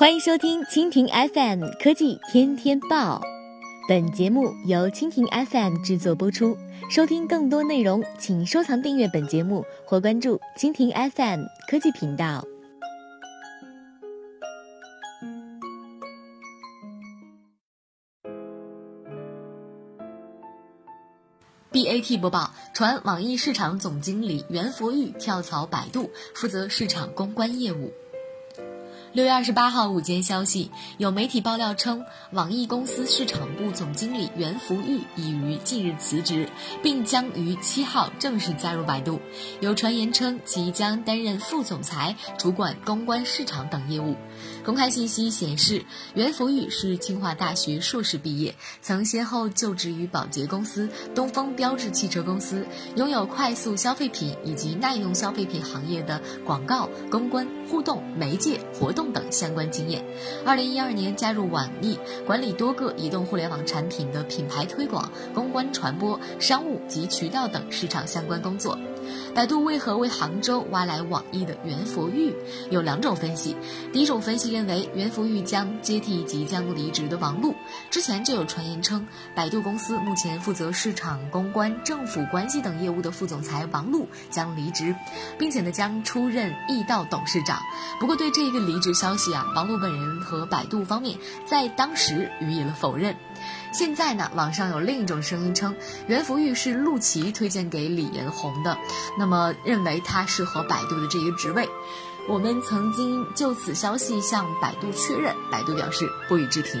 欢迎收听蜻蜓 FM 科技天天报，本节目由蜻蜓 FM 制作播出。收听更多内容，请收藏订阅本节目或关注蜻蜓 FM 科技频道。BAT 播报：传网易市场总经理袁佛玉跳槽百度，负责市场公关业务。六月二十八号午间消息，有媒体爆料称，网易公司市场部总经理袁福玉已于近日辞职，并将于七号正式加入百度。有传言称，其将担任副总裁，主管公关、市场等业务。公开信息显示，袁福玉是清华大学硕士毕业，曾先后就职于宝洁公司、东风标致汽车公司，拥有快速消费品以及耐用消费品行业的广告、公关、互动、媒介、活动。等相关经验。二零一二年加入网易，管理多个移动互联网产品的品牌推广、公关传播、商务及渠道等市场相关工作。百度为何为杭州挖来网易的袁佛玉？有两种分析。第一种分析认为，袁佛玉将接替即将离职的王璐。之前就有传言称，百度公司目前负责市场公关、政府关系等业务的副总裁王璐将离职，并且呢将出任易道董事长。不过对这一个离职消息啊，王璐本人和百度方面在当时予以了否认。现在呢，网上有另一种声音称，袁福玉是陆琪推荐给李彦宏的，那么认为他适合百度的这个职位。我们曾经就此消息向百度确认，百度表示不予置评。